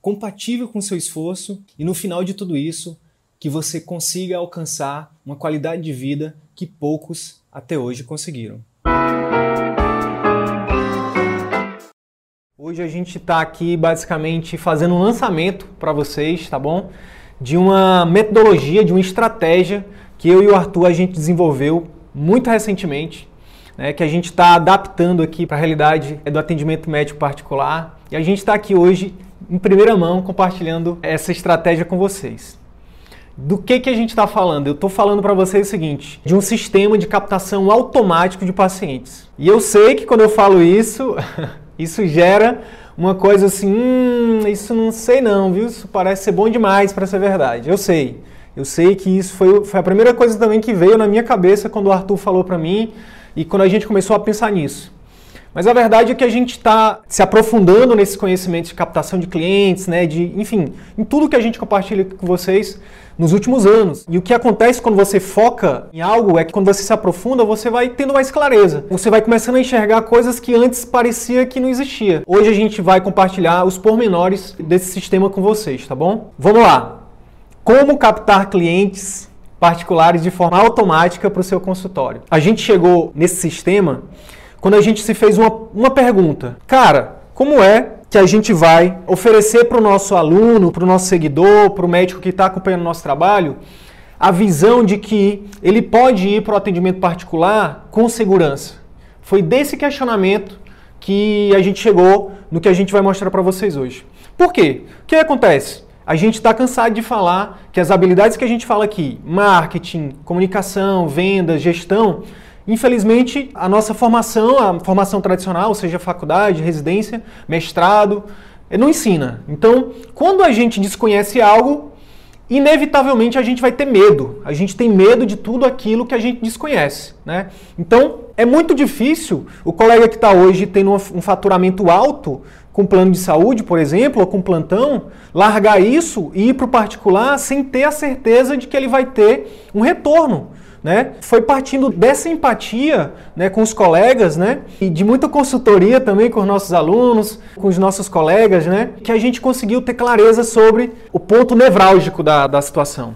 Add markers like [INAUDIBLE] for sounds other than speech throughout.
compatível com seu esforço e no final de tudo isso, que você consiga alcançar uma qualidade de vida que poucos até hoje conseguiram. Hoje a gente está aqui basicamente fazendo um lançamento para vocês, tá bom? De uma metodologia, de uma estratégia que eu e o Arthur a gente desenvolveu muito recentemente, né, que a gente está adaptando aqui para a realidade do atendimento médico particular. E a gente está aqui hoje em primeira mão compartilhando essa estratégia com vocês. Do que, que a gente está falando? Eu estou falando para vocês o seguinte: de um sistema de captação automático de pacientes. E eu sei que quando eu falo isso, [LAUGHS] isso gera uma coisa assim, hum, isso não sei não, viu? Isso parece ser bom demais para ser verdade. Eu sei. Eu sei que isso foi, foi a primeira coisa também que veio na minha cabeça quando o Arthur falou para mim e quando a gente começou a pensar nisso. Mas a verdade é que a gente está se aprofundando nesses conhecimentos de captação de clientes, né, de, enfim, em tudo que a gente compartilha com vocês nos últimos anos. E o que acontece quando você foca em algo é que quando você se aprofunda, você vai tendo mais clareza. Você vai começando a enxergar coisas que antes parecia que não existia. Hoje a gente vai compartilhar os pormenores desse sistema com vocês, tá bom? Vamos lá. Como captar clientes particulares de forma automática para o seu consultório? A gente chegou nesse sistema quando a gente se fez uma, uma pergunta. Cara, como é que a gente vai oferecer para o nosso aluno, para o nosso seguidor, para o médico que está acompanhando o nosso trabalho, a visão de que ele pode ir para o atendimento particular com segurança? Foi desse questionamento que a gente chegou no que a gente vai mostrar para vocês hoje. Por quê? O que acontece? A gente está cansado de falar que as habilidades que a gente fala aqui, marketing, comunicação, vendas, gestão, Infelizmente, a nossa formação, a formação tradicional, seja faculdade, residência, mestrado, eh, não ensina. Então, quando a gente desconhece algo, inevitavelmente a gente vai ter medo. A gente tem medo de tudo aquilo que a gente desconhece. Né? Então, é muito difícil o colega que está hoje tendo um faturamento alto com plano de saúde, por exemplo, ou com plantão, largar isso e ir para o particular sem ter a certeza de que ele vai ter um retorno né? Foi partindo dessa empatia né, com os colegas, né? E de muita consultoria também com os nossos alunos, com os nossos colegas, né? Que a gente conseguiu ter clareza sobre o ponto nevrálgico da, da situação.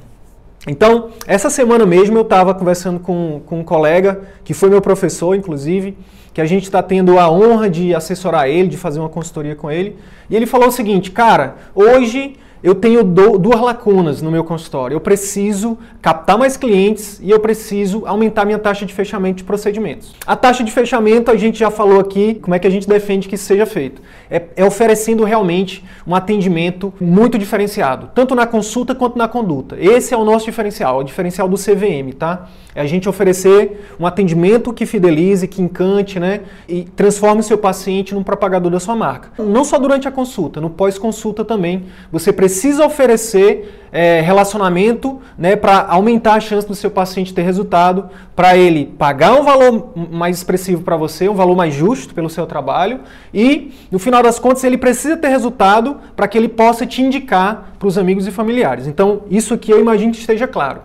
Então, essa semana mesmo eu estava conversando com, com um colega, que foi meu professor, inclusive, que a gente está tendo a honra de assessorar ele, de fazer uma consultoria com ele. E ele falou o seguinte, cara, hoje eu tenho duas lacunas no meu consultório. Eu preciso captar mais clientes e eu preciso aumentar minha taxa de fechamento de procedimentos. A taxa de fechamento, a gente já falou aqui, como é que a gente defende que seja feito. É, é oferecendo realmente um atendimento muito diferenciado, tanto na consulta quanto na conduta. Esse é o nosso diferencial, é o diferencial do CVM, tá? É a gente oferecer um atendimento que fidelize, que encante, né? E transforme o seu paciente num propagador da sua marca. Não só durante a consulta, no pós-consulta também, você precisa precisa oferecer é, relacionamento né, para aumentar a chance do seu paciente ter resultado, para ele pagar um valor mais expressivo para você, um valor mais justo pelo seu trabalho e, no final das contas, ele precisa ter resultado para que ele possa te indicar para os amigos e familiares. Então, isso aqui eu imagino que esteja claro.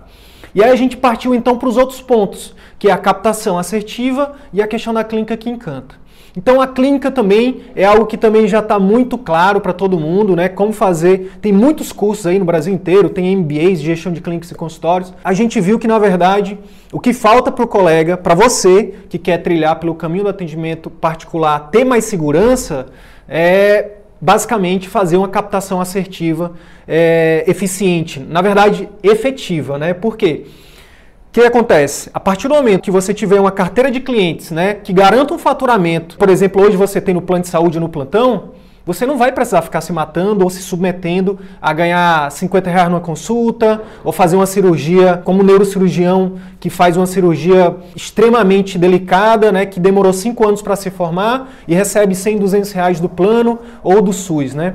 E aí a gente partiu então para os outros pontos, que é a captação assertiva e a questão da clínica que encanta. Então a clínica também é algo que também já está muito claro para todo mundo, né? Como fazer. Tem muitos cursos aí no Brasil inteiro, tem MBAs de gestão de clínicas e consultórios. A gente viu que, na verdade, o que falta para o colega, para você que quer trilhar pelo caminho do atendimento particular, ter mais segurança, é basicamente fazer uma captação assertiva é, eficiente. Na verdade, efetiva, né? Por quê? O que acontece? A partir do momento que você tiver uma carteira de clientes né, que garanta um faturamento, por exemplo, hoje você tem no plano de saúde no plantão, você não vai precisar ficar se matando ou se submetendo a ganhar 50 reais numa consulta ou fazer uma cirurgia como um neurocirurgião que faz uma cirurgia extremamente delicada, né, que demorou 5 anos para se formar e recebe 100, 200 reais do plano ou do SUS. Né?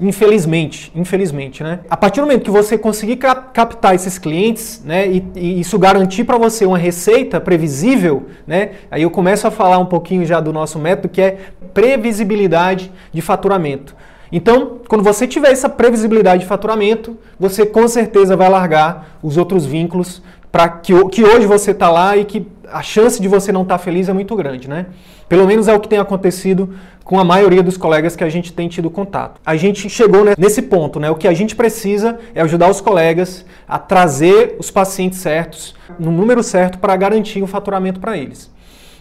Infelizmente, infelizmente, né? A partir do momento que você conseguir captar esses clientes, né, e, e isso garantir para você uma receita previsível, né? Aí eu começo a falar um pouquinho já do nosso método que é previsibilidade de faturamento. Então, quando você tiver essa previsibilidade de faturamento, você com certeza vai largar os outros vínculos para que, que hoje você está lá e que a chance de você não estar tá feliz é muito grande, né? Pelo menos é o que tem acontecido com a maioria dos colegas que a gente tem tido contato. A gente chegou nesse ponto, né? O que a gente precisa é ajudar os colegas a trazer os pacientes certos, no número certo, para garantir o faturamento para eles.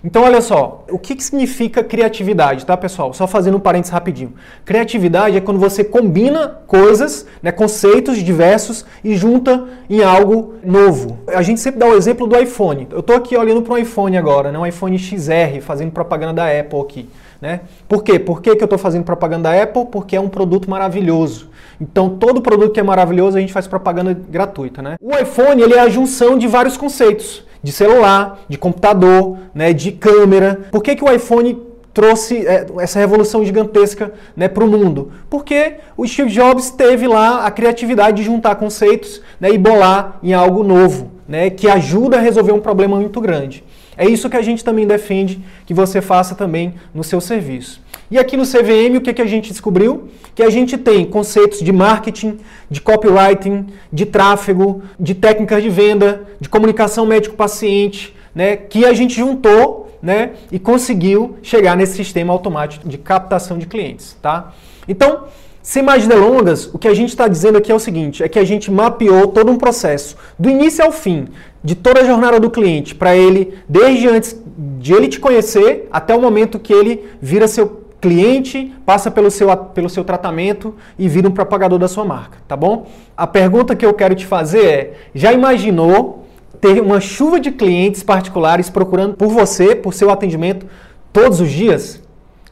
Então, olha só, o que, que significa criatividade, tá, pessoal? Só fazendo um parênteses rapidinho. Criatividade é quando você combina coisas, né, conceitos diversos e junta em algo novo. A gente sempre dá o exemplo do iPhone. Eu estou aqui olhando para um iPhone agora, né, um iPhone XR, fazendo propaganda da Apple aqui. Né? Por quê? Por que, que eu estou fazendo propaganda da Apple? Porque é um produto maravilhoso. Então, todo produto que é maravilhoso, a gente faz propaganda gratuita. Né? O iPhone ele é a junção de vários conceitos de celular, de computador, né, de câmera. Por que, que o iPhone trouxe é, essa revolução gigantesca né, para o mundo? Porque o Steve Jobs teve lá a criatividade de juntar conceitos né, e bolar em algo novo, né, que ajuda a resolver um problema muito grande. É isso que a gente também defende que você faça também no seu serviço. E aqui no CVM, o que, que a gente descobriu? Que a gente tem conceitos de marketing, de copywriting, de tráfego, de técnicas de venda, de comunicação médico-paciente, né, que a gente juntou né, e conseguiu chegar nesse sistema automático de captação de clientes. Tá? Então, sem mais delongas, o que a gente está dizendo aqui é o seguinte: é que a gente mapeou todo um processo, do início ao fim, de toda a jornada do cliente, para ele, desde antes de ele te conhecer até o momento que ele vira seu cliente, passa pelo seu, pelo seu tratamento e vira um propagador da sua marca, tá bom? A pergunta que eu quero te fazer é: já imaginou ter uma chuva de clientes particulares procurando por você, por seu atendimento, todos os dias?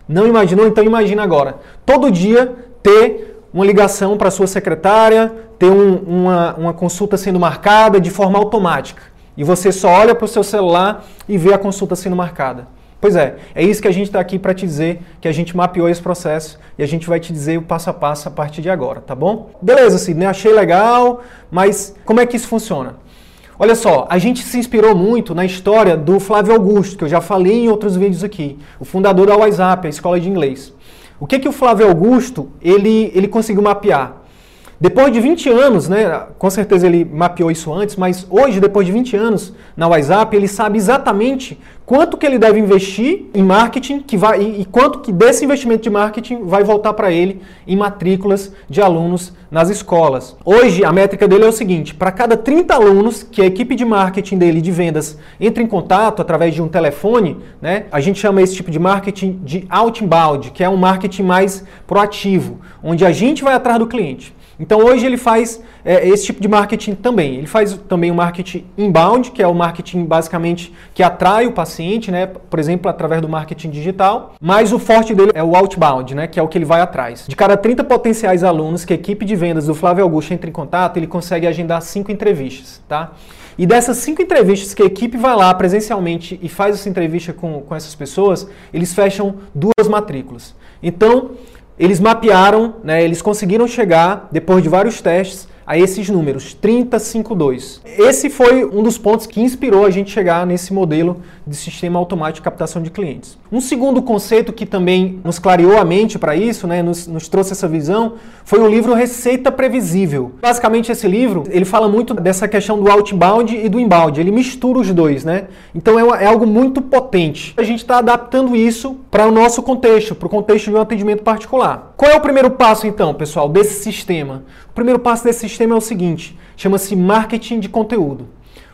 Não imaginou? Então imagina agora. Todo dia ter uma ligação para sua secretária, ter um, uma, uma consulta sendo marcada de forma automática. E você só olha para o seu celular e vê a consulta sendo marcada. Pois é, é isso que a gente está aqui para te dizer, que a gente mapeou esse processo e a gente vai te dizer o passo a passo a partir de agora, tá bom? Beleza, Sidney, achei legal, mas como é que isso funciona? Olha só, a gente se inspirou muito na história do Flávio Augusto, que eu já falei em outros vídeos aqui, o fundador da WhatsApp, a escola de inglês. O que que o Flávio Augusto, ele, ele conseguiu mapear? Depois de 20 anos, né, com certeza ele mapeou isso antes, mas hoje, depois de 20 anos na WhatsApp, ele sabe exatamente quanto que ele deve investir em marketing que vai, e, quanto que desse investimento de marketing vai voltar para ele em matrículas de alunos nas escolas. Hoje, a métrica dele é o seguinte, para cada 30 alunos que a equipe de marketing dele de vendas entra em contato através de um telefone, né, a gente chama esse tipo de marketing de outbound, que é um marketing mais proativo, onde a gente vai atrás do cliente. Então hoje ele faz é, esse tipo de marketing também. Ele faz também o marketing inbound, que é o marketing basicamente que atrai o paciente, né? Por exemplo, através do marketing digital. Mas o forte dele é o outbound, né? Que é o que ele vai atrás. De cada 30 potenciais alunos que a equipe de vendas do Flávio Augusto entra em contato, ele consegue agendar cinco entrevistas, tá? E dessas cinco entrevistas que a equipe vai lá presencialmente e faz essa entrevista com, com essas pessoas, eles fecham duas matrículas. Então, eles mapearam, né, eles conseguiram chegar, depois de vários testes, a esses números, 352. Esse foi um dos pontos que inspirou a gente chegar nesse modelo de sistema automático de captação de clientes. Um segundo conceito que também nos clareou a mente para isso, né, nos, nos, trouxe essa visão, foi o livro Receita Previsível. Basicamente esse livro, ele fala muito dessa questão do outbound e do inbound, ele mistura os dois, né? Então é, é algo muito potente. A gente está adaptando isso para o nosso contexto, para o contexto de um atendimento particular. Qual é o primeiro passo então, pessoal, desse sistema? O primeiro passo desse sistema é o seguinte, chama-se marketing de conteúdo.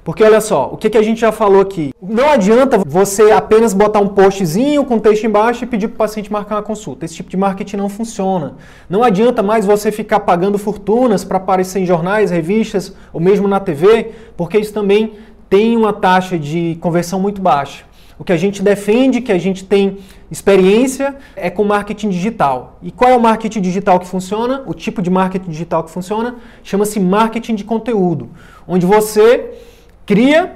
Porque olha só, o que, que a gente já falou aqui? Não adianta você apenas botar um postzinho com texto embaixo e pedir para o paciente marcar uma consulta. Esse tipo de marketing não funciona. Não adianta mais você ficar pagando fortunas para aparecer em jornais, revistas ou mesmo na TV, porque isso também tem uma taxa de conversão muito baixa. O que a gente defende, que a gente tem experiência, é com marketing digital. E qual é o marketing digital que funciona? O tipo de marketing digital que funciona chama-se marketing de conteúdo, onde você cria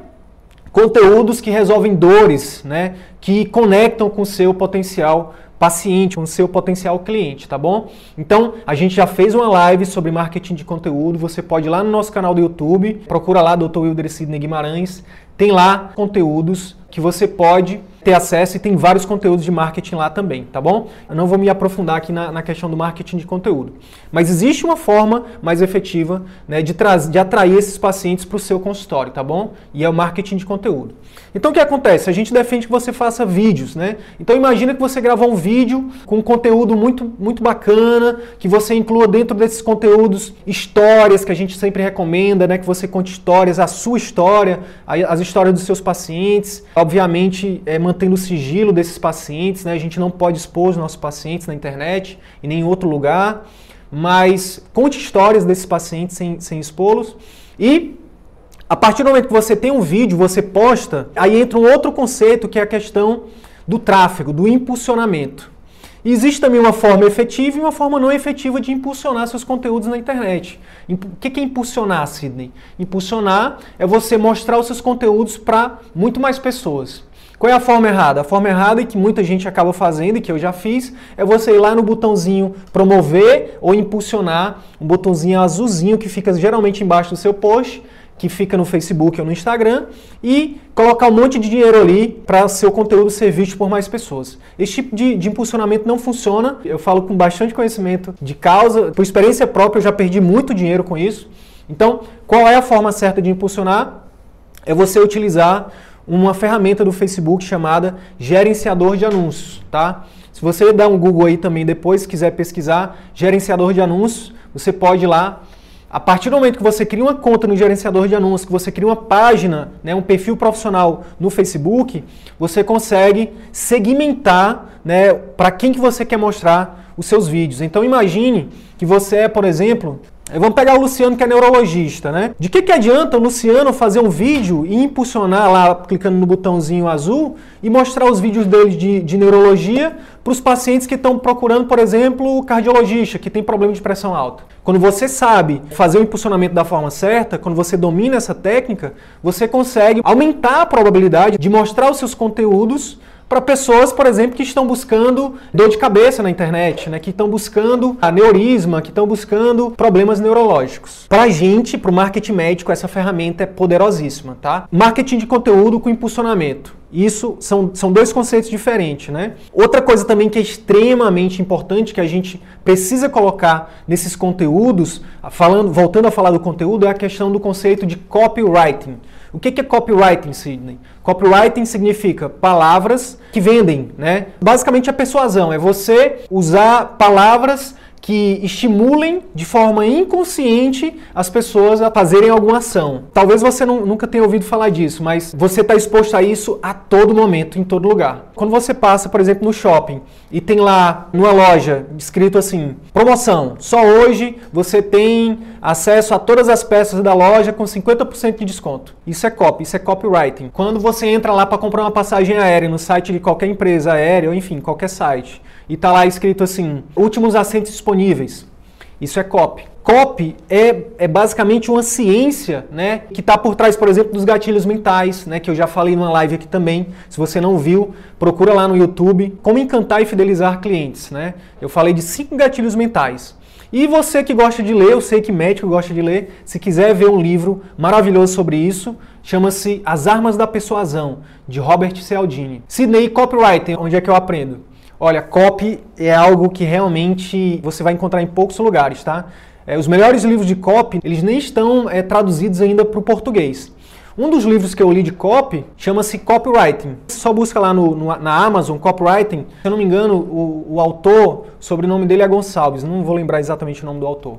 conteúdos que resolvem dores, né, que conectam com o seu potencial paciente, com o seu potencial cliente, tá bom? Então, a gente já fez uma live sobre marketing de conteúdo, você pode ir lá no nosso canal do YouTube, procura lá Dr. Wilder Sidney Guimarães, tem lá conteúdos que você pode ter acesso e tem vários conteúdos de marketing lá também, tá bom? Eu não vou me aprofundar aqui na, na questão do marketing de conteúdo. Mas existe uma forma mais efetiva né, de, de atrair esses pacientes para o seu consultório, tá bom? E é o marketing de conteúdo. Então o que acontece? A gente defende que você faça vídeos, né? Então imagina que você gravou um vídeo com um conteúdo muito, muito bacana, que você inclua dentro desses conteúdos histórias que a gente sempre recomenda, né? Que você conte histórias, a sua história, as histórias dos seus pacientes, obviamente é, mantendo o sigilo desses pacientes, né? A gente não pode expor os nossos pacientes na internet e nem em outro lugar, mas conte histórias desses pacientes sem, sem expô-los e a partir do momento que você tem um vídeo, você posta, aí entra um outro conceito que é a questão do tráfego, do impulsionamento. E existe também uma forma efetiva e uma forma não efetiva de impulsionar seus conteúdos na internet. O que é impulsionar, Sidney? Impulsionar é você mostrar os seus conteúdos para muito mais pessoas. Qual é a forma errada? A forma errada e que muita gente acaba fazendo e que eu já fiz é você ir lá no botãozinho promover ou impulsionar, um botãozinho azulzinho que fica geralmente embaixo do seu post que fica no Facebook ou no Instagram e colocar um monte de dinheiro ali para seu conteúdo ser visto por mais pessoas. Esse tipo de, de, impulsionamento não funciona. Eu falo com bastante conhecimento de causa, por experiência própria, eu já perdi muito dinheiro com isso. Então, qual é a forma certa de impulsionar? É você utilizar uma ferramenta do Facebook chamada gerenciador de anúncios, tá? Se você dar um Google aí também depois, quiser pesquisar gerenciador de anúncios, você pode ir lá a partir do momento que você cria uma conta no gerenciador de anúncios, que você cria uma página, né, um perfil profissional no Facebook, você consegue segmentar né, para quem que você quer mostrar os seus vídeos. Então imagine que você é, por exemplo, Vamos pegar o Luciano que é neurologista, né? De que, que adianta o Luciano fazer um vídeo e impulsionar lá, clicando no botãozinho azul, e mostrar os vídeos dele de, de neurologia para os pacientes que estão procurando, por exemplo, o cardiologista, que tem problema de pressão alta? Quando você sabe fazer o impulsionamento da forma certa, quando você domina essa técnica, você consegue aumentar a probabilidade de mostrar os seus conteúdos para pessoas, por exemplo, que estão buscando dor de cabeça na internet, né? que estão buscando aneurisma, que estão buscando problemas neurológicos. Para a gente, para o marketing médico, essa ferramenta é poderosíssima, tá? Marketing de conteúdo com impulsionamento. Isso são, são dois conceitos diferentes, né? Outra coisa também que é extremamente importante que a gente precisa colocar nesses conteúdos, falando, voltando a falar do conteúdo, é a questão do conceito de copywriting. O que é copywriting, Sidney? Copywriting significa palavras que vendem, né? Basicamente a persuasão é você usar palavras que estimulem de forma inconsciente as pessoas a fazerem alguma ação. Talvez você não, nunca tenha ouvido falar disso, mas você está exposto a isso a todo momento, em todo lugar. Quando você passa, por exemplo, no shopping e tem lá numa loja escrito assim: promoção, só hoje você tem acesso a todas as peças da loja com 50% de desconto. Isso é copy, isso é copywriting. Quando você entra lá para comprar uma passagem aérea no site de qualquer empresa aérea, ou enfim, qualquer site, e tá lá escrito assim: últimos assentos disponíveis. Isso é copy. Copy é, é basicamente uma ciência, né, que está por trás, por exemplo, dos gatilhos mentais, né, que eu já falei numa live aqui também. Se você não viu, procura lá no YouTube como encantar e fidelizar clientes, né? Eu falei de cinco gatilhos mentais. E você que gosta de ler, eu sei que médico gosta de ler, se quiser ver um livro maravilhoso sobre isso, chama-se As Armas da Persuasão, de Robert Cialdini. Sidney Copywriting, onde é que eu aprendo? Olha, copy é algo que realmente você vai encontrar em poucos lugares, tá? É, os melhores livros de copy, eles nem estão é, traduzidos ainda para o português. Um dos livros que eu li de copy chama-se Copywriting. Você só busca lá no, no, na Amazon, Copywriting. Se eu não me engano, o, o autor, o sobrenome dele é Gonçalves. Não vou lembrar exatamente o nome do autor.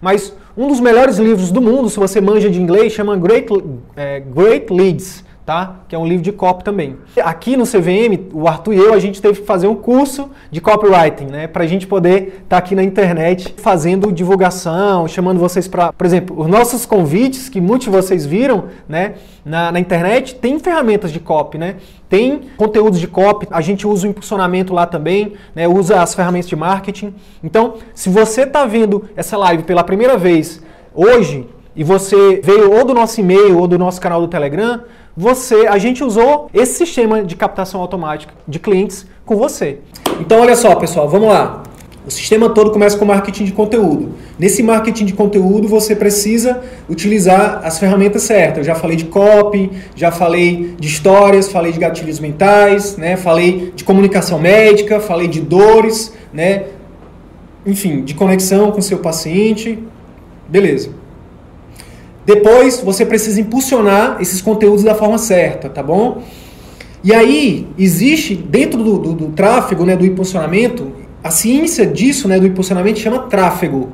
Mas um dos melhores livros do mundo, se você manja de inglês, chama Great, é, Great Leads tá? Que é um livro de copy também. Aqui no CVM, o Arthur e eu, a gente teve que fazer um curso de copywriting, né? Para a gente poder estar tá aqui na internet fazendo divulgação, chamando vocês para, por exemplo, os nossos convites que muitos de vocês viram, né? Na, na internet tem ferramentas de copy, né? Tem conteúdos de copy, a gente usa o impulsionamento lá também, né? Usa as ferramentas de marketing. Então, se você está vendo essa live pela primeira vez hoje e você veio ou do nosso e-mail ou do nosso canal do Telegram, você, a gente usou esse sistema de captação automática de clientes com você. Então, olha só, pessoal, vamos lá. O sistema todo começa com marketing de conteúdo. Nesse marketing de conteúdo, você precisa utilizar as ferramentas certas. Eu já falei de copy, já falei de histórias, falei de gatilhos mentais, né? falei de comunicação médica, falei de dores, né? enfim, de conexão com seu paciente. Beleza. Depois, você precisa impulsionar esses conteúdos da forma certa, tá bom? E aí, existe, dentro do, do, do tráfego, né, do impulsionamento, a ciência disso, né, do impulsionamento, chama tráfego.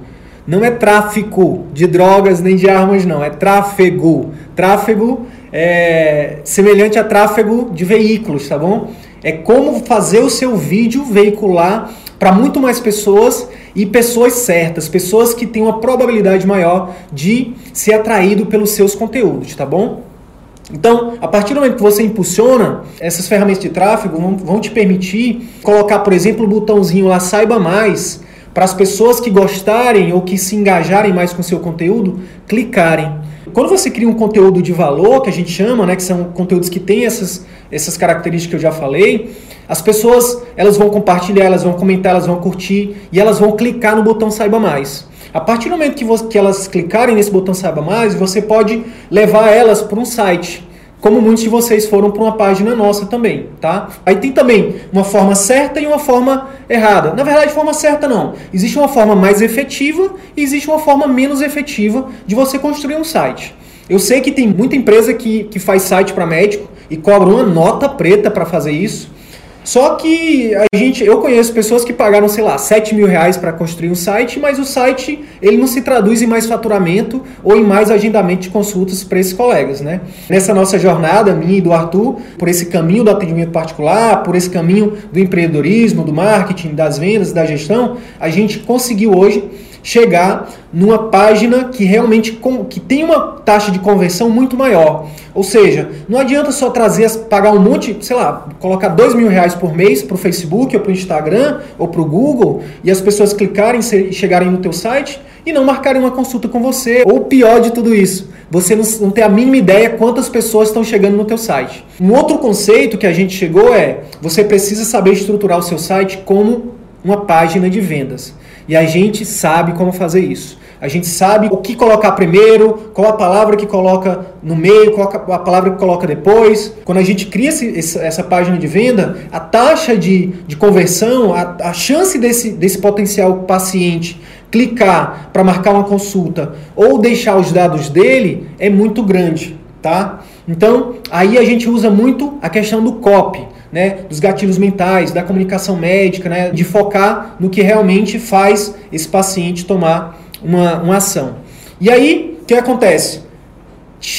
Não é tráfico de drogas nem de armas, não. É tráfego. Tráfego é semelhante a tráfego de veículos, tá bom? É como fazer o seu vídeo veicular para muito mais pessoas e pessoas certas, pessoas que têm uma probabilidade maior de ser atraído pelos seus conteúdos, tá bom? Então, a partir do momento que você impulsiona, essas ferramentas de tráfego vão, vão te permitir colocar, por exemplo, o botãozinho lá Saiba Mais, para as pessoas que gostarem ou que se engajarem mais com seu conteúdo, clicarem. Quando você cria um conteúdo de valor, que a gente chama, né, que são conteúdos que têm essas, essas características que eu já falei, as pessoas elas vão compartilhar, elas vão comentar, elas vão curtir e elas vão clicar no botão Saiba Mais. A partir do momento que, você, que elas clicarem nesse botão Saiba Mais, você pode levar elas para um site, como muitos de vocês foram para uma página nossa também, tá? Aí tem também uma forma certa e uma forma errada. Na verdade, forma certa não. Existe uma forma mais efetiva e existe uma forma menos efetiva de você construir um site. Eu sei que tem muita empresa que, que faz site para médico e cobra uma nota preta para fazer isso. Só que a gente, eu conheço pessoas que pagaram, sei lá, 7 mil reais para construir um site, mas o site ele não se traduz em mais faturamento ou em mais agendamento de consultas para esses colegas, né? Nessa nossa jornada, minha e do Arthur, por esse caminho do atendimento particular, por esse caminho do empreendedorismo, do marketing, das vendas, da gestão, a gente conseguiu hoje chegar numa página que realmente que tem uma taxa de conversão muito maior. Ou seja, não adianta só trazer, pagar um monte, sei lá, colocar dois mil reais por mês para o Facebook ou para o Instagram ou para o Google e as pessoas clicarem e chegarem no teu site e não marcarem uma consulta com você. Ou pior de tudo isso, você não, não tem a mínima ideia quantas pessoas estão chegando no teu site. Um outro conceito que a gente chegou é, você precisa saber estruturar o seu site como uma página de vendas. E a gente sabe como fazer isso. A gente sabe o que colocar primeiro, qual a palavra que coloca no meio, qual a palavra que coloca depois. Quando a gente cria esse, essa página de venda, a taxa de, de conversão, a, a chance desse, desse potencial paciente clicar para marcar uma consulta ou deixar os dados dele é muito grande, tá? Então, aí a gente usa muito a questão do copy né, dos gatilhos mentais, da comunicação médica, né, de focar no que realmente faz esse paciente tomar uma, uma ação. E aí, o que acontece?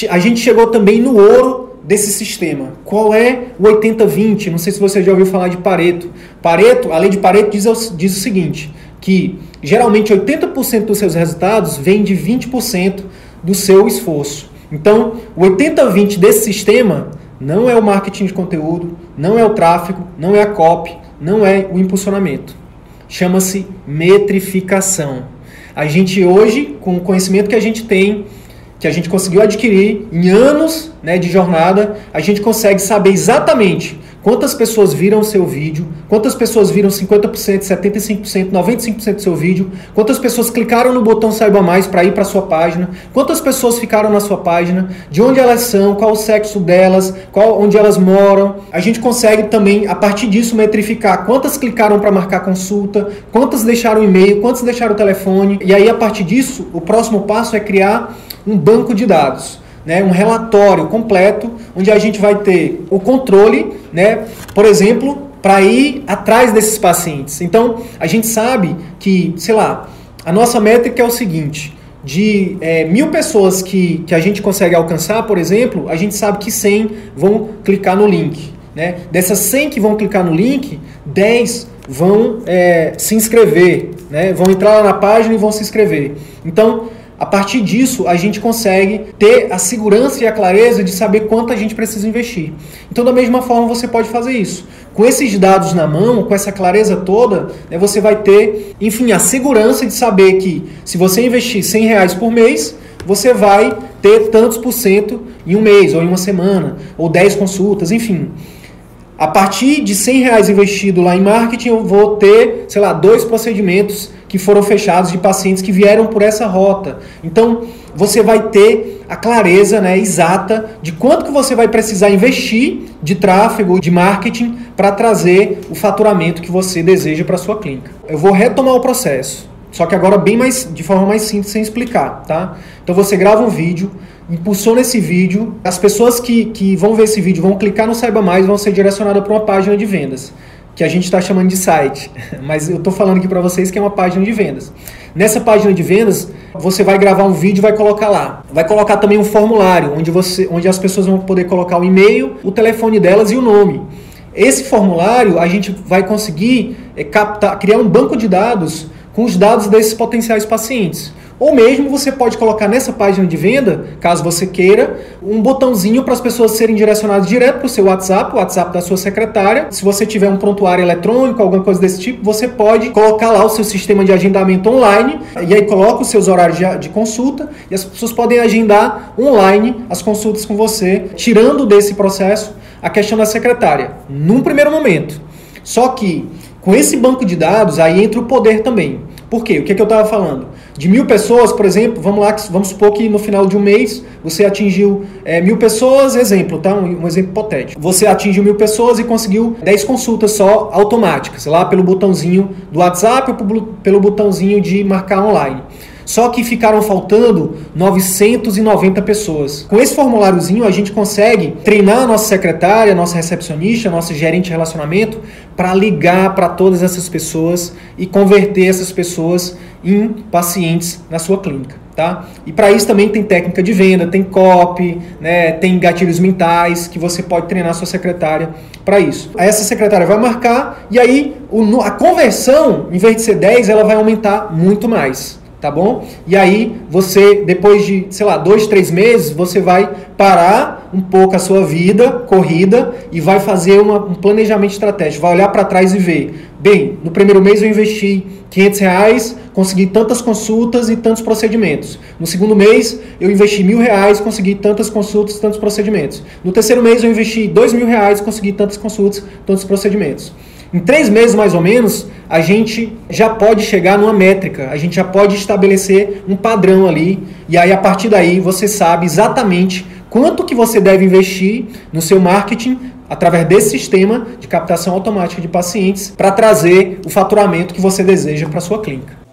A gente chegou também no ouro desse sistema. Qual é o 80-20? Não sei se você já ouviu falar de Pareto. Pareto, a lei de Pareto diz, diz o seguinte, que geralmente 80% dos seus resultados vem de 20% do seu esforço. Então, o 80-20 desse sistema não é o marketing de conteúdo, não é o tráfego, não é a copy, não é o impulsionamento. Chama-se metrificação. A gente hoje, com o conhecimento que a gente tem, que a gente conseguiu adquirir em anos né, de jornada, a gente consegue saber exatamente Quantas pessoas viram o seu vídeo? Quantas pessoas viram 50%, 75%, 95% do seu vídeo? Quantas pessoas clicaram no botão Saiba Mais para ir para sua página? Quantas pessoas ficaram na sua página? De onde elas são? Qual o sexo delas? Qual onde elas moram? A gente consegue também a partir disso metrificar quantas clicaram para marcar consulta, quantas deixaram e-mail, quantas deixaram o telefone. E aí a partir disso, o próximo passo é criar um banco de dados né, um relatório completo onde a gente vai ter o controle, né, por exemplo, para ir atrás desses pacientes. Então, a gente sabe que, sei lá, a nossa métrica é o seguinte: de é, mil pessoas que, que a gente consegue alcançar, por exemplo, a gente sabe que 100 vão clicar no link. Né? Dessas 100 que vão clicar no link, 10 vão é, se inscrever, né? vão entrar lá na página e vão se inscrever. Então, a partir disso, a gente consegue ter a segurança e a clareza de saber quanto a gente precisa investir. Então, da mesma forma, você pode fazer isso. Com esses dados na mão, com essa clareza toda, né, você vai ter, enfim, a segurança de saber que se você investir 100 reais por mês, você vai ter tantos por cento em um mês, ou em uma semana, ou 10 consultas, enfim. A partir de 100 reais investido lá em marketing, eu vou ter, sei lá, dois procedimentos que foram fechados de pacientes que vieram por essa rota. Então, você vai ter a clareza né, exata de quanto que você vai precisar investir de tráfego, de marketing, para trazer o faturamento que você deseja para sua clínica. Eu vou retomar o processo, só que agora bem mais de forma mais simples sem explicar, tá? Então você grava um vídeo, impulsiona esse vídeo, as pessoas que, que vão ver esse vídeo vão clicar no Saiba Mais vão ser direcionadas para uma página de vendas que a gente está chamando de site, [LAUGHS] mas eu estou falando aqui para vocês que é uma página de vendas. Nessa página de vendas, você vai gravar um vídeo e vai colocar lá. Vai colocar também um formulário, onde, você, onde as pessoas vão poder colocar o e-mail, o telefone delas e o nome. Esse formulário, a gente vai conseguir é, captar, criar um banco de dados com os dados desses potenciais pacientes. Ou mesmo você pode colocar nessa página de venda, caso você queira, um botãozinho para as pessoas serem direcionadas direto para o seu WhatsApp, o WhatsApp da sua secretária. Se você tiver um prontuário eletrônico, alguma coisa desse tipo, você pode colocar lá o seu sistema de agendamento online e aí coloca os seus horários de, consulta e as pessoas podem agendar online as consultas com você, tirando desse processo a questão da secretária, num primeiro momento. Só que com esse banco de dados aí entra o poder também. Por quê? O que, é que eu estava falando? De mil pessoas, por exemplo, vamos lá, vamos supor que no final de um mês você atingiu é, mil pessoas, exemplo, tá? Um, um, exemplo hipotético. Você atingiu mil pessoas e conseguiu 10 consultas só automáticas, lá pelo botãozinho do WhatsApp ou pelo botãozinho de marcar online. Só que ficaram faltando 990 pessoas. Com esse formuláriozinho, a gente consegue treinar a nossa secretária, a nossa recepcionista, a nossa gerente de relacionamento para ligar para todas essas pessoas e converter essas pessoas em pacientes na sua clínica. Tá? E para isso também tem técnica de venda, tem copy, né, tem gatilhos mentais que você pode treinar sua secretária para isso. Essa secretária vai marcar e aí a conversão, em vez de ser 10, ela vai aumentar muito mais tá bom? E aí você, depois de, sei lá, dois, três meses, você vai parar um pouco a sua vida corrida e vai fazer uma, um planejamento estratégico, vai olhar para trás e ver, bem, no primeiro mês eu investi 500 reais, consegui tantas consultas e tantos procedimentos. No segundo mês eu investi mil reais, consegui tantas consultas, tantos procedimentos. No terceiro mês eu investi dois mil reais, consegui tantas consultas, tantos procedimentos. Em três meses, mais ou menos, a gente já pode chegar numa métrica, a gente já pode estabelecer um padrão ali, e aí a partir daí você sabe exatamente quanto que você deve investir no seu marketing através desse sistema de captação automática de pacientes para trazer o faturamento que você deseja para sua clínica.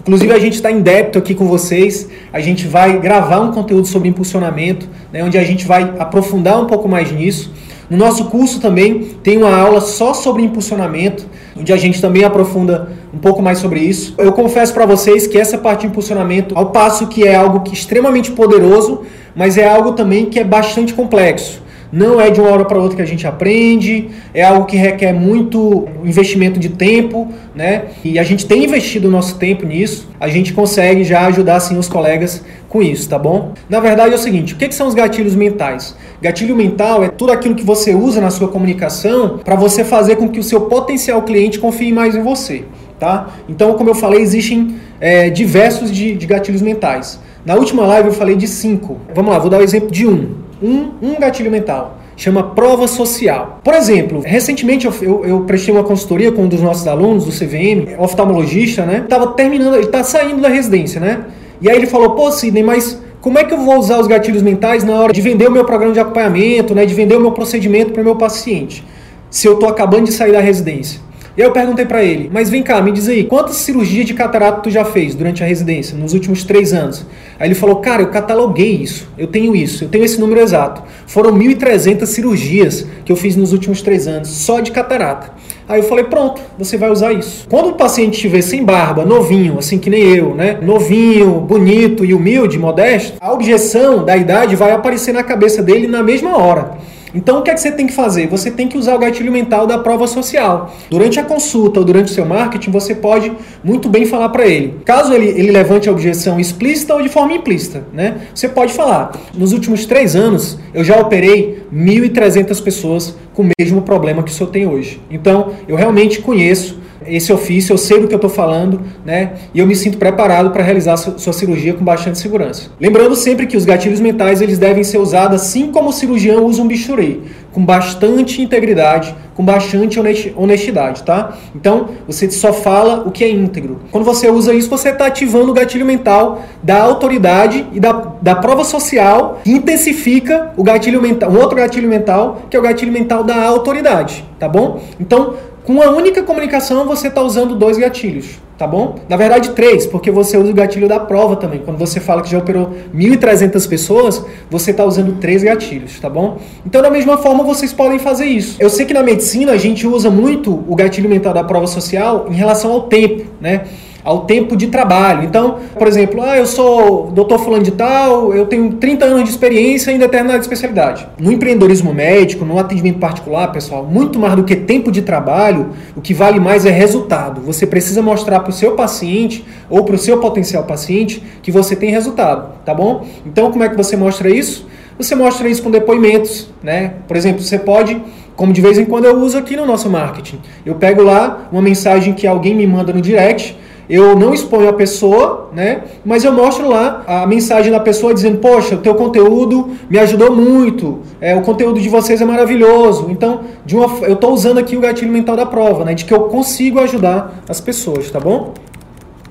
Inclusive a gente está em débito aqui com vocês. A gente vai gravar um conteúdo sobre impulsionamento, né, onde a gente vai aprofundar um pouco mais nisso. No nosso curso também tem uma aula só sobre impulsionamento, onde a gente também aprofunda um pouco mais sobre isso. Eu confesso para vocês que essa parte de impulsionamento, ao passo que é algo que é extremamente poderoso, mas é algo também que é bastante complexo. Não é de uma hora para outra que a gente aprende, é algo que requer muito investimento de tempo, né? E a gente tem investido o nosso tempo nisso, a gente consegue já ajudar assim os colegas com isso, tá bom? Na verdade é o seguinte, o que, que são os gatilhos mentais? Gatilho mental é tudo aquilo que você usa na sua comunicação para você fazer com que o seu potencial cliente confie mais em você, tá? Então, como eu falei, existem é, diversos de, de gatilhos mentais. Na última live eu falei de cinco. Vamos lá, vou dar o exemplo de um um, um gatilho mental. Chama prova social. Por exemplo, recentemente eu, eu, eu, prestei uma consultoria com um dos nossos alunos do CVM, oftalmologista, né? Tava terminando, ele tá saindo da residência, né? E aí ele falou, pô, Sidney, mas como é que eu vou usar os gatilhos mentais na hora de vender o meu programa de acompanhamento, né? De vender o meu procedimento para o meu paciente? Se eu tô acabando de sair da residência. E aí eu perguntei para ele, mas vem cá, me diz aí, quantas cirurgias de catarata tu já fez durante a residência, nos últimos três anos? Aí ele falou, cara, eu cataloguei isso, eu tenho isso, eu tenho esse número exato. Foram 1.300 cirurgias que eu fiz nos últimos três anos, só de catarata. Aí eu falei, pronto, você vai usar isso. Quando o paciente estiver sem barba, novinho, assim que nem eu, né? Novinho, bonito e humilde, modesto, a objeção da idade vai aparecer na cabeça dele na mesma hora. Então, o que é que você tem que fazer? Você tem que usar o gatilho mental da prova social. Durante a consulta ou durante o seu marketing, você pode muito bem falar para ele. Caso ele, ele levante a objeção explícita ou de forma implícita, né? Você pode falar. Nos últimos três anos, eu já operei 1.300 pessoas com o mesmo problema que o senhor tem hoje. Então, eu realmente conheço esse ofício, eu sei do que eu estou falando, né? E eu me sinto preparado para realizar sua cirurgia com bastante segurança. Lembrando sempre que os gatilhos mentais eles devem ser usados assim como o cirurgião usa um bisturi, com bastante integridade, com bastante honestidade, tá? Então, você só fala o que é íntegro. Quando você usa isso, você está ativando o gatilho mental da autoridade e da, da prova social que intensifica o gatilho mental, um outro gatilho mental, que é o gatilho mental da autoridade, tá bom? Então, com a única comunicação, você está usando dois gatilhos, tá bom? Na verdade, três, porque você usa o gatilho da prova também. Quando você fala que já operou 1.300 pessoas, você está usando três gatilhos, tá bom? Então, da mesma forma, vocês podem fazer isso. Eu sei que na medicina a gente usa muito o gatilho mental da prova social em relação ao tempo, né? Ao tempo de trabalho. Então, por exemplo, ah, eu sou doutor fulano de tal, eu tenho 30 anos de experiência em determinada especialidade. No empreendedorismo médico, no atendimento particular, pessoal, muito mais do que tempo de trabalho, o que vale mais é resultado. Você precisa mostrar para o seu paciente ou para o seu potencial paciente que você tem resultado, tá bom? Então, como é que você mostra isso? Você mostra isso com depoimentos, né? Por exemplo, você pode como de vez em quando eu uso aqui no nosso marketing. Eu pego lá uma mensagem que alguém me manda no direct eu não exponho a pessoa, né? Mas eu mostro lá a mensagem da pessoa dizendo: Poxa, o teu conteúdo me ajudou muito, é, o conteúdo de vocês é maravilhoso. Então, de uma, eu estou usando aqui o gatilho mental da prova, né? De que eu consigo ajudar as pessoas, tá bom?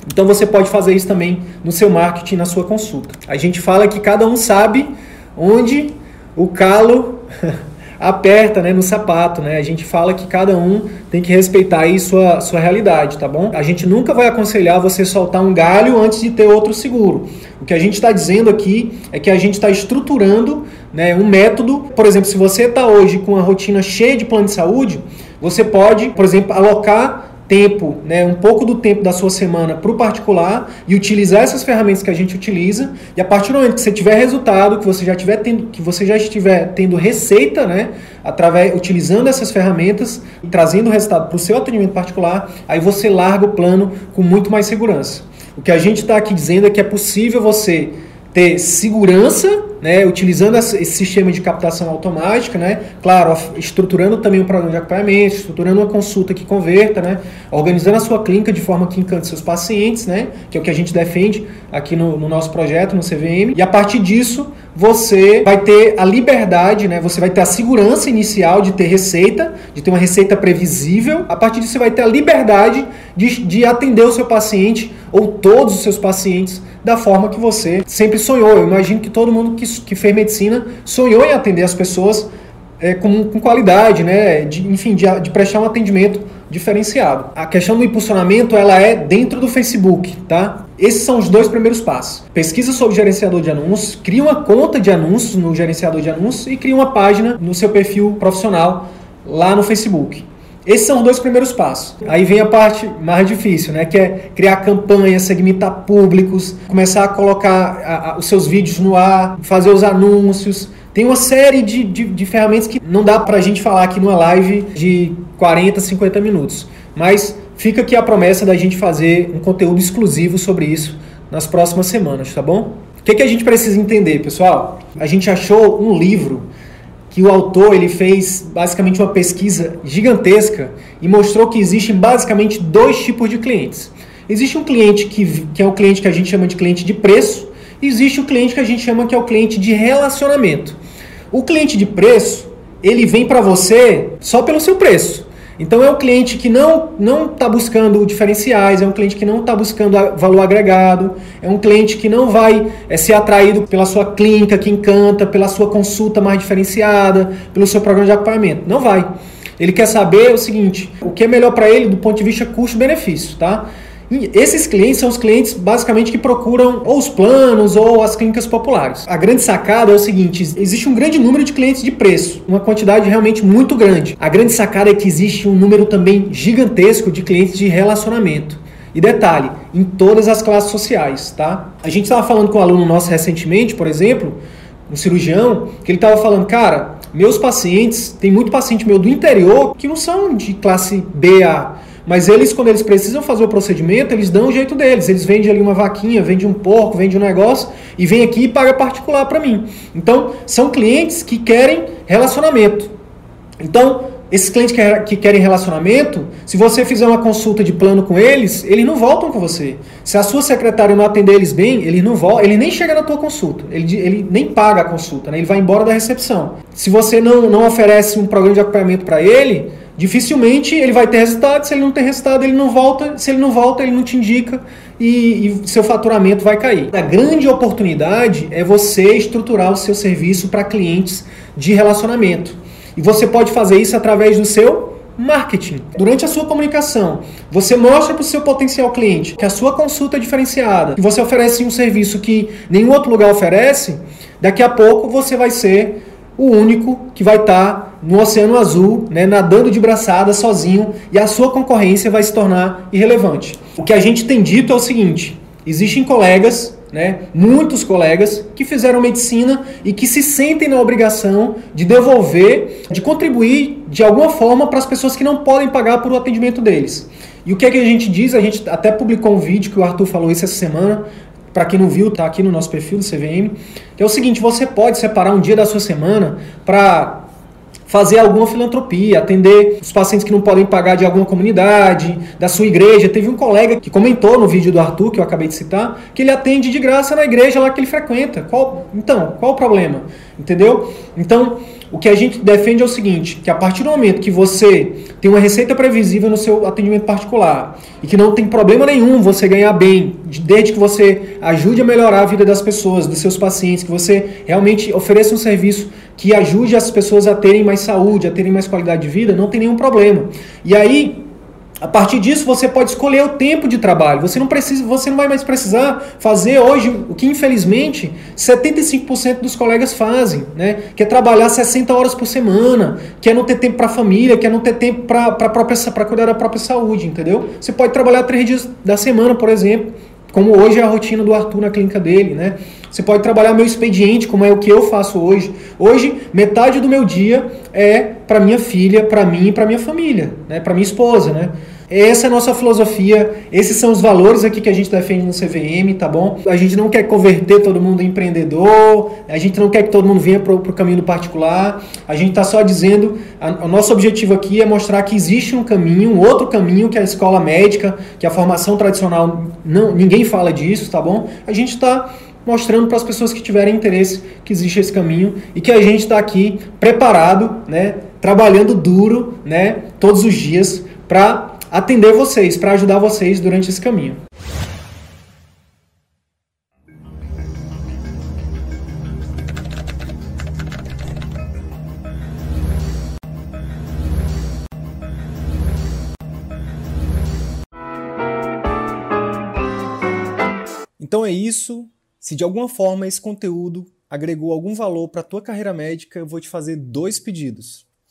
Então você pode fazer isso também no seu marketing, na sua consulta. A gente fala que cada um sabe onde o calo [LAUGHS] aperta né, no sapato, né? A gente fala que cada um tem que respeitar aí sua, sua realidade, tá bom? A gente nunca vai aconselhar você soltar um galho antes de ter outro seguro. O que a gente está dizendo aqui é que a gente está estruturando né, um método. Por exemplo, se você está hoje com uma rotina cheia de plano de saúde, você pode, por exemplo, alocar tempo, né, um pouco do tempo da sua semana para o particular e utilizar essas ferramentas que a gente utiliza. E a partir do momento que você tiver resultado, que você já tiver tendo, que você já estiver tendo receita, né, através utilizando essas ferramentas e trazendo resultado para o seu atendimento particular, aí você larga o plano com muito mais segurança. O que a gente está aqui dizendo é que é possível você ter segurança né, utilizando esse sistema de captação automática, né, claro, estruturando também um programa de acompanhamento, estruturando uma consulta que converta, né, organizando a sua clínica de forma que encante seus pacientes, né, que é o que a gente defende aqui no, no nosso projeto, no CVM, e a partir disso você vai ter a liberdade, né, você vai ter a segurança inicial de ter receita, de ter uma receita previsível, a partir disso você vai ter a liberdade de, de atender o seu paciente ou todos os seus pacientes da forma que você sempre sonhou. Eu imagino que todo mundo que, que fez medicina sonhou em atender as pessoas é, com, com, qualidade, né? De, enfim, de, de, prestar um atendimento diferenciado. A questão do impulsionamento ela é dentro do Facebook, tá? Esses são os dois primeiros passos. Pesquisa sobre gerenciador de anúncios, cria uma conta de anúncios no gerenciador de anúncios e cria uma página no seu perfil profissional lá no Facebook. Esses são os dois primeiros passos. Aí vem a parte mais difícil, né? Que é criar campanhas, segmentar públicos, começar a colocar a, a, os seus vídeos no ar, fazer os anúncios. Tem uma série de, de, de ferramentas que não dá pra gente falar aqui numa live de 40, 50 minutos. Mas fica aqui a promessa da gente fazer um conteúdo exclusivo sobre isso nas próximas semanas, tá bom? O que, que a gente precisa entender, pessoal? A gente achou um livro que o autor ele fez basicamente uma pesquisa gigantesca e mostrou que existem basicamente dois tipos de clientes. Existe um cliente que, que é o cliente que a gente chama de cliente de preço, e existe o cliente que a gente chama que é o cliente de relacionamento. O cliente de preço, ele vem para você só pelo seu preço. Então é um cliente que não não está buscando diferenciais, é um cliente que não está buscando valor agregado, é um cliente que não vai é, ser atraído pela sua clínica que encanta, pela sua consulta mais diferenciada, pelo seu programa de acompanhamento. Não vai. Ele quer saber o seguinte: o que é melhor para ele do ponto de vista custo-benefício, tá? Esses clientes são os clientes basicamente que procuram ou os planos ou as clínicas populares. A grande sacada é o seguinte: existe um grande número de clientes de preço, uma quantidade realmente muito grande. A grande sacada é que existe um número também gigantesco de clientes de relacionamento. E detalhe, em todas as classes sociais, tá? A gente estava falando com um aluno nosso recentemente, por exemplo, um cirurgião, que ele estava falando, cara, meus pacientes, tem muito paciente meu do interior que não são de classe BA, mas eles, quando eles precisam fazer o procedimento, eles dão o jeito deles. Eles vendem ali uma vaquinha, vendem um porco, vendem um negócio e vem aqui e paga particular para mim. Então, são clientes que querem relacionamento. Então, esses clientes que querem relacionamento, se você fizer uma consulta de plano com eles, eles não voltam com você. Se a sua secretária não atender eles bem, ele não volta, ele nem chega na tua consulta, ele, ele nem paga a consulta, né? ele vai embora da recepção. Se você não, não oferece um programa de acompanhamento para ele, dificilmente ele vai ter resultado. Se ele não tem resultado, ele não volta. Se ele não volta, ele não te indica e, e seu faturamento vai cair. A grande oportunidade é você estruturar o seu serviço para clientes de relacionamento. E você pode fazer isso através do seu marketing. Durante a sua comunicação, você mostra para o seu potencial cliente que a sua consulta é diferenciada, que você oferece um serviço que nenhum outro lugar oferece, daqui a pouco você vai ser o único que vai estar tá no Oceano Azul, né, nadando de braçada sozinho, e a sua concorrência vai se tornar irrelevante. O que a gente tem dito é o seguinte: existem colegas, né, muitos colegas, que fizeram medicina e que se sentem na obrigação de devolver, de contribuir de alguma forma para as pessoas que não podem pagar por o atendimento deles. E o que, é que a gente diz? A gente até publicou um vídeo que o Arthur falou isso essa semana, para quem não viu, tá aqui no nosso perfil do CVM, que é o seguinte, você pode separar um dia da sua semana para fazer alguma filantropia, atender os pacientes que não podem pagar de alguma comunidade, da sua igreja. Teve um colega que comentou no vídeo do Arthur, que eu acabei de citar, que ele atende de graça na igreja lá que ele frequenta. Qual, então, qual o problema? Entendeu? Então, o que a gente defende é o seguinte, que a partir do momento que você tem uma receita previsível no seu atendimento particular e que não tem problema nenhum você ganhar bem, desde que você ajude a melhorar a vida das pessoas, dos seus pacientes, que você realmente ofereça um serviço que ajude as pessoas a terem mais saúde, a terem mais qualidade de vida, não tem nenhum problema. E aí, a partir disso, você pode escolher o tempo de trabalho. Você não precisa, você não vai mais precisar fazer hoje o que infelizmente 75% dos colegas fazem, né? Que é trabalhar 60 horas por semana, que é não ter tempo para a família, que é não ter tempo para cuidar da própria saúde, entendeu? Você pode trabalhar três dias da semana, por exemplo, como hoje é a rotina do Arthur na clínica dele, né? Você pode trabalhar meu expediente, como é o que eu faço hoje. Hoje, metade do meu dia é para minha filha, para mim e para minha família, né? Para minha esposa, né? Essa é a nossa filosofia, esses são os valores aqui que a gente defende no CVM, tá bom? A gente não quer converter todo mundo em empreendedor, a gente não quer que todo mundo venha para o caminho particular, a gente está só dizendo, a, o nosso objetivo aqui é mostrar que existe um caminho, um outro caminho que a escola médica, que a formação tradicional, não, ninguém fala disso, tá bom? A gente está mostrando para as pessoas que tiverem interesse que existe esse caminho e que a gente está aqui preparado, né, trabalhando duro, né, todos os dias para atender vocês, para ajudar vocês durante esse caminho. Então é isso. Se de alguma forma esse conteúdo agregou algum valor para a tua carreira médica, eu vou te fazer dois pedidos.